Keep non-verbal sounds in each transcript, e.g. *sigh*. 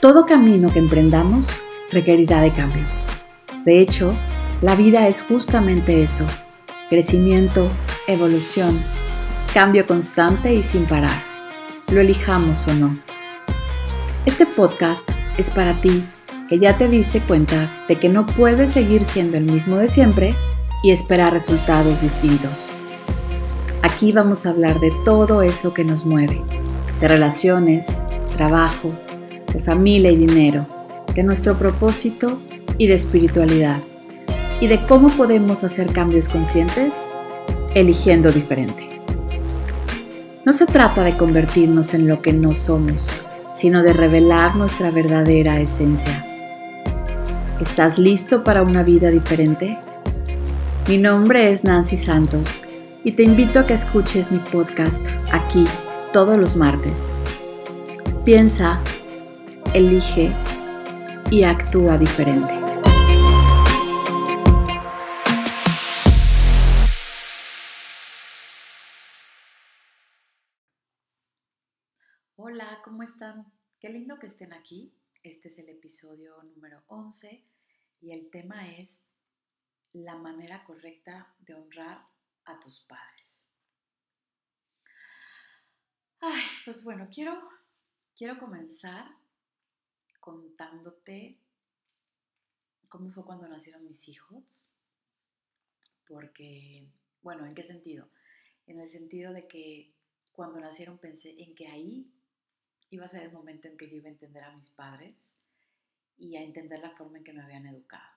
Todo camino que emprendamos requerirá de cambios. De hecho, la vida es justamente eso, crecimiento, evolución, cambio constante y sin parar, lo elijamos o no. Este podcast es para ti que ya te diste cuenta de que no puedes seguir siendo el mismo de siempre y esperar resultados distintos. Aquí vamos a hablar de todo eso que nos mueve, de relaciones, trabajo, de familia y dinero, de nuestro propósito y de espiritualidad, y de cómo podemos hacer cambios conscientes eligiendo diferente. No se trata de convertirnos en lo que no somos, sino de revelar nuestra verdadera esencia. ¿Estás listo para una vida diferente? Mi nombre es Nancy Santos y te invito a que escuches mi podcast aquí todos los martes. Piensa elige y actúa diferente. Hola, ¿cómo están? Qué lindo que estén aquí. Este es el episodio número 11 y el tema es la manera correcta de honrar a tus padres. Ay, pues bueno, quiero, quiero comenzar contándote cómo fue cuando nacieron mis hijos, porque, bueno, ¿en qué sentido? En el sentido de que cuando nacieron pensé en que ahí iba a ser el momento en que yo iba a entender a mis padres y a entender la forma en que me habían educado.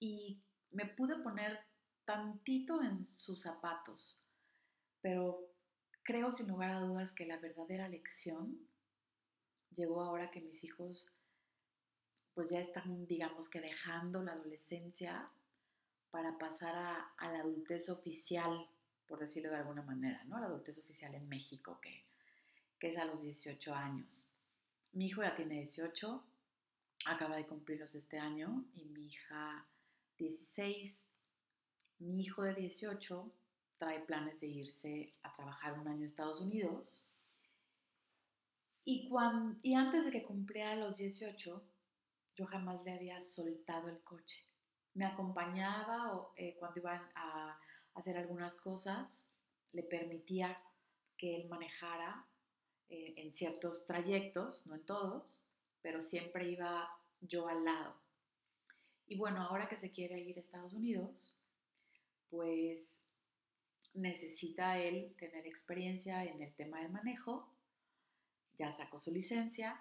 Y me pude poner tantito en sus zapatos, pero creo sin lugar a dudas que la verdadera lección llegó ahora que mis hijos pues ya están, digamos que dejando la adolescencia para pasar a, la adultez oficial, por decirlo de alguna manera, ¿no? La adultez oficial en México, que, que es a los 18 años. Mi hijo ya tiene 18, acaba de cumplirlos este año, y mi hija 16. Mi hijo de 18 trae planes de irse a trabajar un año en Estados Unidos y, y antes de que cumpliera los 18, yo jamás le había soltado el coche. Me acompañaba eh, cuando iban a hacer algunas cosas, le permitía que él manejara eh, en ciertos trayectos, no en todos, pero siempre iba yo al lado. Y bueno, ahora que se quiere ir a Estados Unidos, pues necesita él tener experiencia en el tema del manejo ya sacó su licencia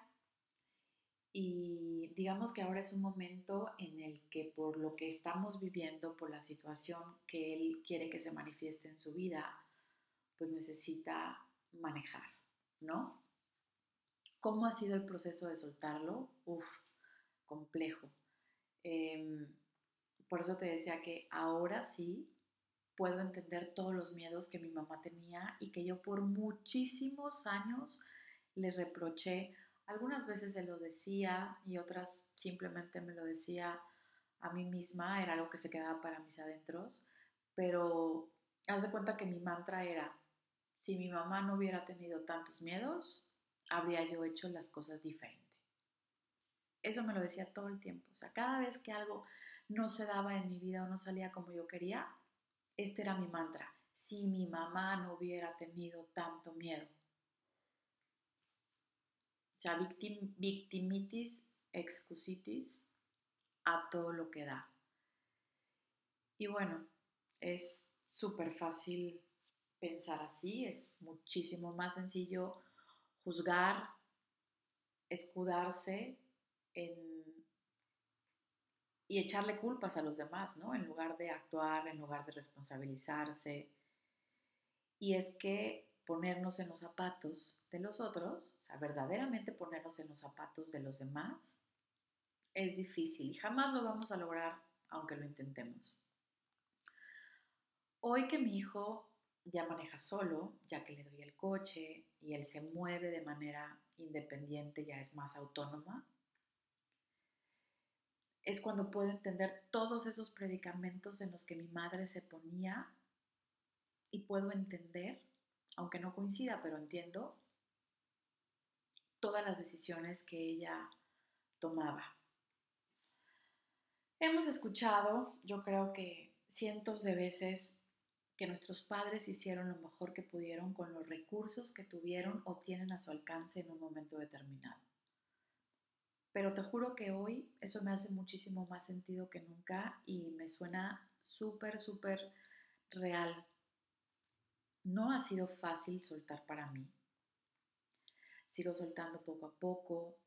y digamos que ahora es un momento en el que por lo que estamos viviendo, por la situación que él quiere que se manifieste en su vida, pues necesita manejar, ¿no? ¿Cómo ha sido el proceso de soltarlo? Uf, complejo. Em, por eso te decía que ahora sí puedo entender todos los miedos que mi mamá tenía y que yo por muchísimos años le reproché. Algunas veces se lo decía y otras simplemente me lo decía a mí misma, era algo que se quedaba para mis adentros, pero haz de cuenta que mi mantra era, si mi mamá no hubiera tenido tantos miedos, habría yo hecho las cosas diferente. Eso me lo decía todo el tiempo, o sea, cada vez que algo no se daba en mi vida o no salía como yo quería, este era mi mantra, si mi mamá no hubiera tenido tanto miedo. O sea, victimitis, excusitis, a todo lo que da. Y bueno, es súper fácil pensar así, es muchísimo más sencillo juzgar, escudarse y echarle culpas a los demás, ¿no? En lugar de actuar, en lugar de responsabilizarse. Y es que ponernos en los zapatos de los otros, o sea, verdaderamente ponernos en los zapatos de los demás, es difícil y jamás lo vamos a lograr aunque lo intentemos. Hoy que mi hijo ya maneja solo, ya que le doy el coche y él se mueve de manera independiente, ya es más autónoma, es cuando puedo entender todos esos predicamentos en los que mi madre se ponía y puedo entender aunque no coincida, pero entiendo todas las decisiones que ella tomaba. Hemos escuchado, yo creo que cientos de veces, que nuestros padres hicieron lo mejor que pudieron con los recursos que tuvieron o tienen a su alcance en un momento determinado. Pero te juro que hoy eso me hace muchísimo más sentido que nunca y me suena súper, súper real. No ha sido fácil soltar para mí. Sigo soltando poco a poco.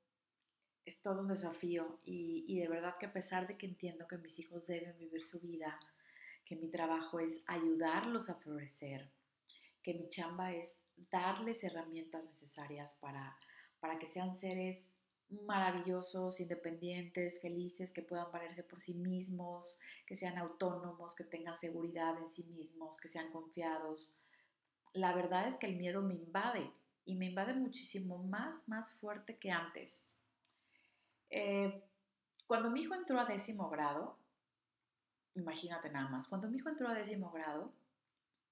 Es todo un desafío y, y de verdad que a pesar de que entiendo que mis hijos deben vivir su vida, que mi trabajo es ayudarlos a florecer, que mi chamba es darles herramientas necesarias para, para que sean seres maravillosos, independientes, felices, que puedan valerse por sí mismos, que sean autónomos, que tengan seguridad en sí mismos, que sean confiados. La verdad es que el miedo me invade y me invade muchísimo más, más fuerte que antes. Eh, cuando mi hijo entró a décimo grado, imagínate nada más, cuando mi hijo entró a décimo grado,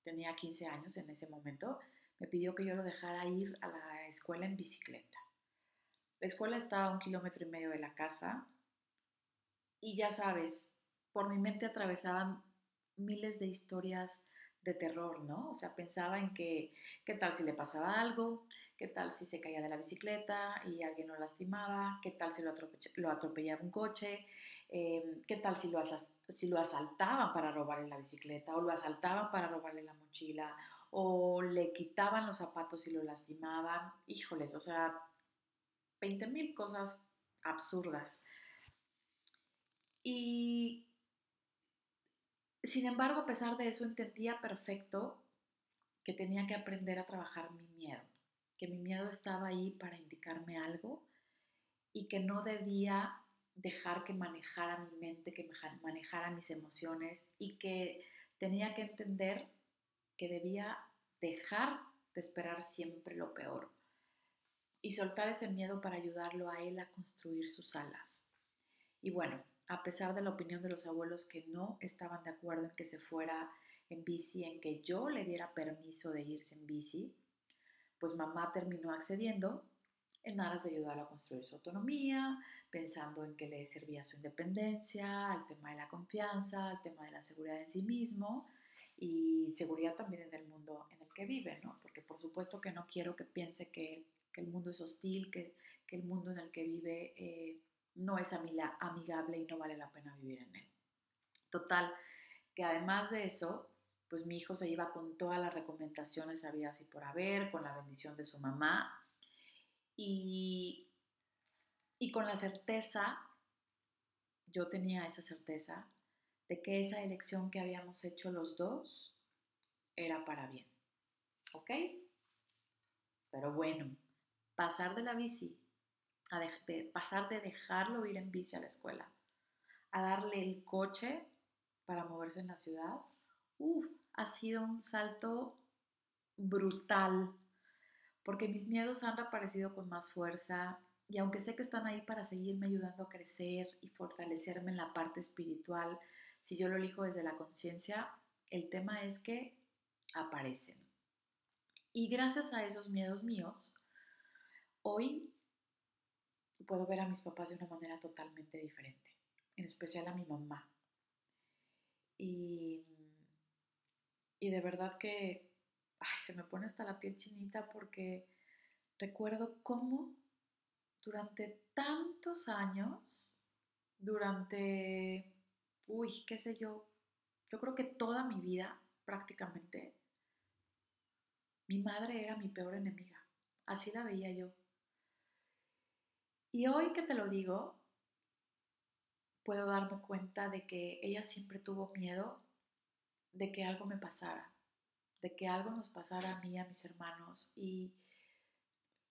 tenía 15 años en ese momento, me pidió que yo lo dejara ir a la escuela en bicicleta. La escuela estaba a un kilómetro y medio de la casa y ya sabes, por mi mente atravesaban miles de historias de terror, ¿no? O sea, pensaba en que, ¿qué tal si le pasaba algo? ¿Qué tal si se caía de la bicicleta y alguien lo lastimaba? ¿Qué tal si lo, atropellaba un coche? Em, ¿Qué tal si lo, si lo asaltaban para robarle la bicicleta? ¿O lo asaltaban para robarle la mochila? ¿O le quitaban los zapatos y lo lastimaban? Híjoles, o sea, 20 mil cosas absurdas. Y sin embargo, a pesar de eso, entendía perfecto que tenía que aprender a trabajar mi miedo, que mi miedo estaba ahí para indicarme algo y que no debía dejar que manejara mi mente, que manejara mis emociones y que tenía que entender que debía dejar de esperar siempre lo peor y soltar ese miedo para ayudarlo a él a construir sus alas. Y bueno, a pesar de la opinión de los abuelos que no estaban de acuerdo en que se fuera en bici, en que yo le diera permiso de irse en bici, pues mamá terminó accediendo en aras de ayudarlo a construir su autonomía, pensando en que le servía su independencia, al tema de la confianza, al tema de la seguridad en sí mismo y seguridad también en el mundo en el que vive, ¿no? Porque por supuesto que no quiero que piense que que el mundo es hostil, que, que el mundo en el que vive eh, no es amigable y no vale la pena vivir en él. Total, que además de eso, pues mi hijo se iba con todas las recomendaciones habidas y por haber, con la bendición de su mamá y, y con la certeza, yo tenía esa certeza de que esa elección que habíamos hecho los dos era para bien. ¿Ok? Pero bueno, pasar de la bici, a de, pasar de dejarlo ir en bici a la escuela, a darle el coche para moverse en la ciudad, uff, ha sido un salto brutal, porque mis miedos han reaparecido con más fuerza y aunque sé que están ahí para seguirme ayudando a crecer y fortalecerme en la parte espiritual, si yo lo elijo desde la conciencia, el tema es que aparecen. Y gracias a esos miedos míos, Hoy puedo ver a mis papás de una manera totalmente diferente, en especial a mi mamá. Y, y de verdad que se me pone hasta la piel chinita porque recuerdo cómo durante tantos años, durante, uy, qué sé yo, yo creo que toda mi vida prácticamente, mi madre era mi peor enemiga. Así la veía yo. Y hoy que te lo digo, puedo darme cuenta de que ella siempre tuvo miedo de que algo me pasara, de que algo nos pasara a mí y a mis hermanos. Y,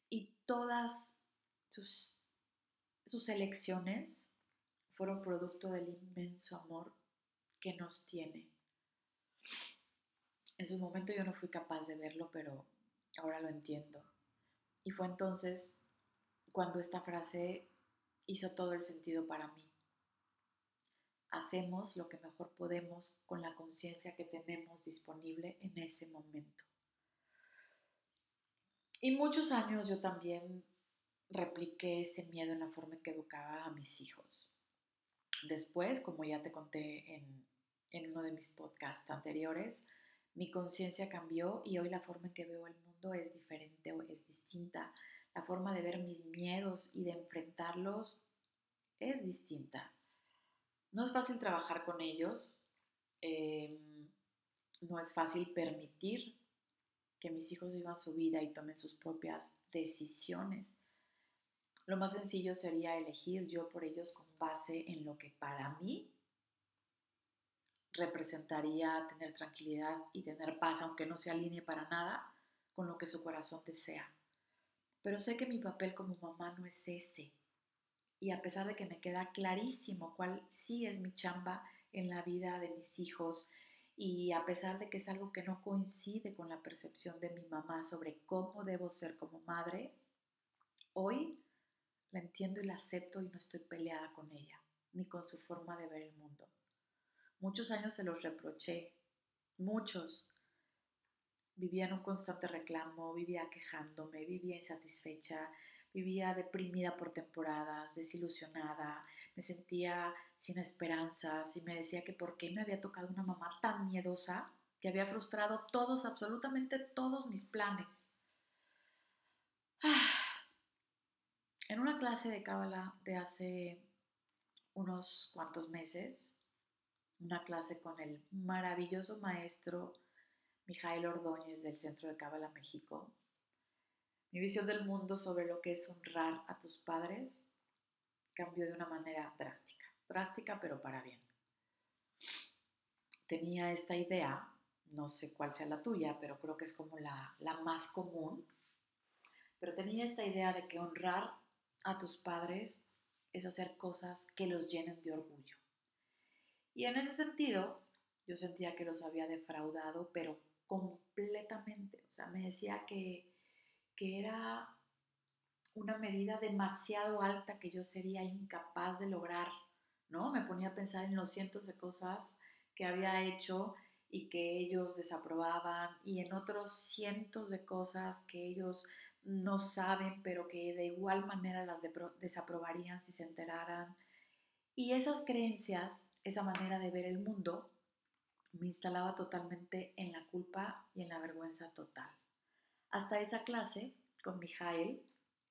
y todas sus, sus elecciones fueron producto del inmenso amor que nos tiene. En su momento yo no fui capaz de verlo, pero ahora lo entiendo. Y fue entonces cuando esta frase hizo todo el sentido para mí. Hacemos lo que mejor podemos con la conciencia que tenemos disponible en ese momento. Y muchos años yo también repliqué ese miedo en la forma en que educaba a mis hijos. Después, como ya te conté en, en uno de mis podcasts anteriores, mi conciencia cambió y hoy la forma en que veo el mundo es diferente o es distinta. La forma de ver mis miedos y de enfrentarlos es distinta. No es fácil trabajar con ellos, em, no es fácil permitir que mis hijos vivan su vida y tomen sus propias decisiones. Lo más sencillo sería elegir yo por ellos con base en lo que para mí representaría tener tranquilidad y tener paz, aunque no se alinee para nada con lo que su corazón desea. Pero sé que mi papel como mamá no es ese. Y a pesar de que me queda clarísimo cuál sí es mi chamba en la vida de mis hijos, y a pesar de que es algo que no coincide con la percepción de mi mamá sobre cómo debo ser como madre, hoy la entiendo y la acepto y no estoy peleada con ella, ni con su forma de ver el mundo. Muchos años se los reproché, muchos. Vivía en un constante reclamo, vivía quejándome, vivía insatisfecha, vivía deprimida por temporadas, desilusionada, me sentía sin esperanzas y me decía que por qué me había tocado una mamá tan miedosa que había frustrado todos, absolutamente todos mis planes. *sighs* En una clase de Cábala de hace unos cuantos meses, una clase con el maravilloso maestro Mijael Ordóñez del Centro de Cábala México. Mi visión del mundo sobre lo que es honrar a tus padres cambió de una manera drástica, drástica pero para bien. Tenía esta idea, no sé cuál sea la tuya, pero creo que es como la, la más común, pero tenía esta idea de que honrar a tus padres es hacer cosas que los llenen de orgullo. Y en ese sentido, yo sentía que los había defraudado, pero completamente. O sea, me decía que, que era una medida demasiado alta que yo sería incapaz de lograr, ¿no? Me ponía a pensar en los cientos de cosas que había hecho y que ellos desaprobaban y en otros cientos de cosas que ellos no saben, pero que de igual manera las desaprobarían si se enteraran. Y esas creencias esa manera de ver el mundo me instalaba totalmente en la culpa y en la vergüenza total. Hasta esa clase con Mijael,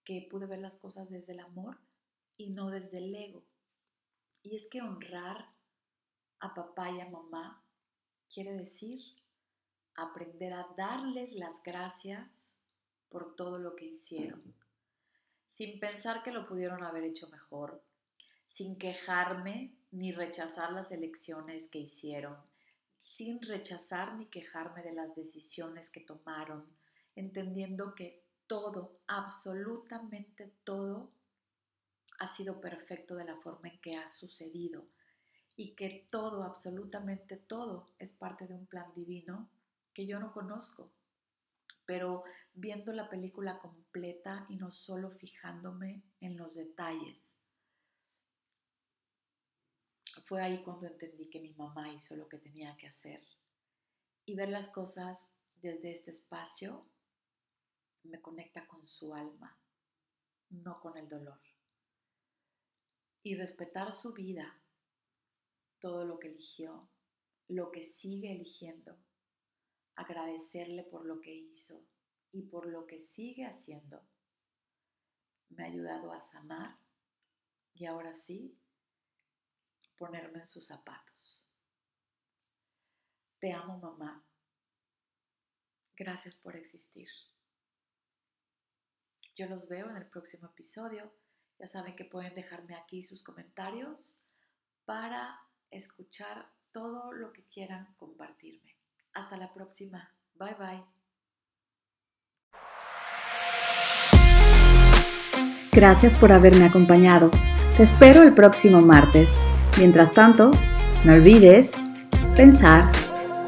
que pude ver las cosas desde el amor y no desde el ego. Y es que honrar a papá y a mamá quiere decir aprender a darles las gracias por todo lo que hicieron, sin pensar que lo pudieron haber hecho mejor, sin quejarme ni rechazar las elecciones que hicieron, sin rechazar ni quejarme de las decisiones que tomaron, entendiendo que todo, absolutamente todo, ha sido perfecto de la forma en que ha sucedido y que todo, absolutamente todo, es parte de un plan divino que yo no conozco, pero viendo la película completa y no solo fijándome en los detalles fue ahí cuando entendí que mi mamá hizo lo que tenía que hacer. Y ver las cosas desde este espacio me conecta con su alma, no con el dolor. Y respetar su vida, todo lo que eligió, lo que sigue eligiendo, agradecerle por lo que hizo y por lo que sigue haciendo, me ha ayudado a sanar y ahora sí ponerme en sus zapatos. Te amo, mamá. Gracias por existir. Yo los veo en el próximo episodio. Ya saben que pueden dejarme aquí sus comentarios para escuchar todo lo que quieran compartirme. Hasta la próxima. Bye bye. Gracias por haberme acompañado. Te espero el próximo martes Mientras tanto, no olvides pensar,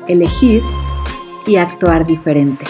elegir y actuar diferente.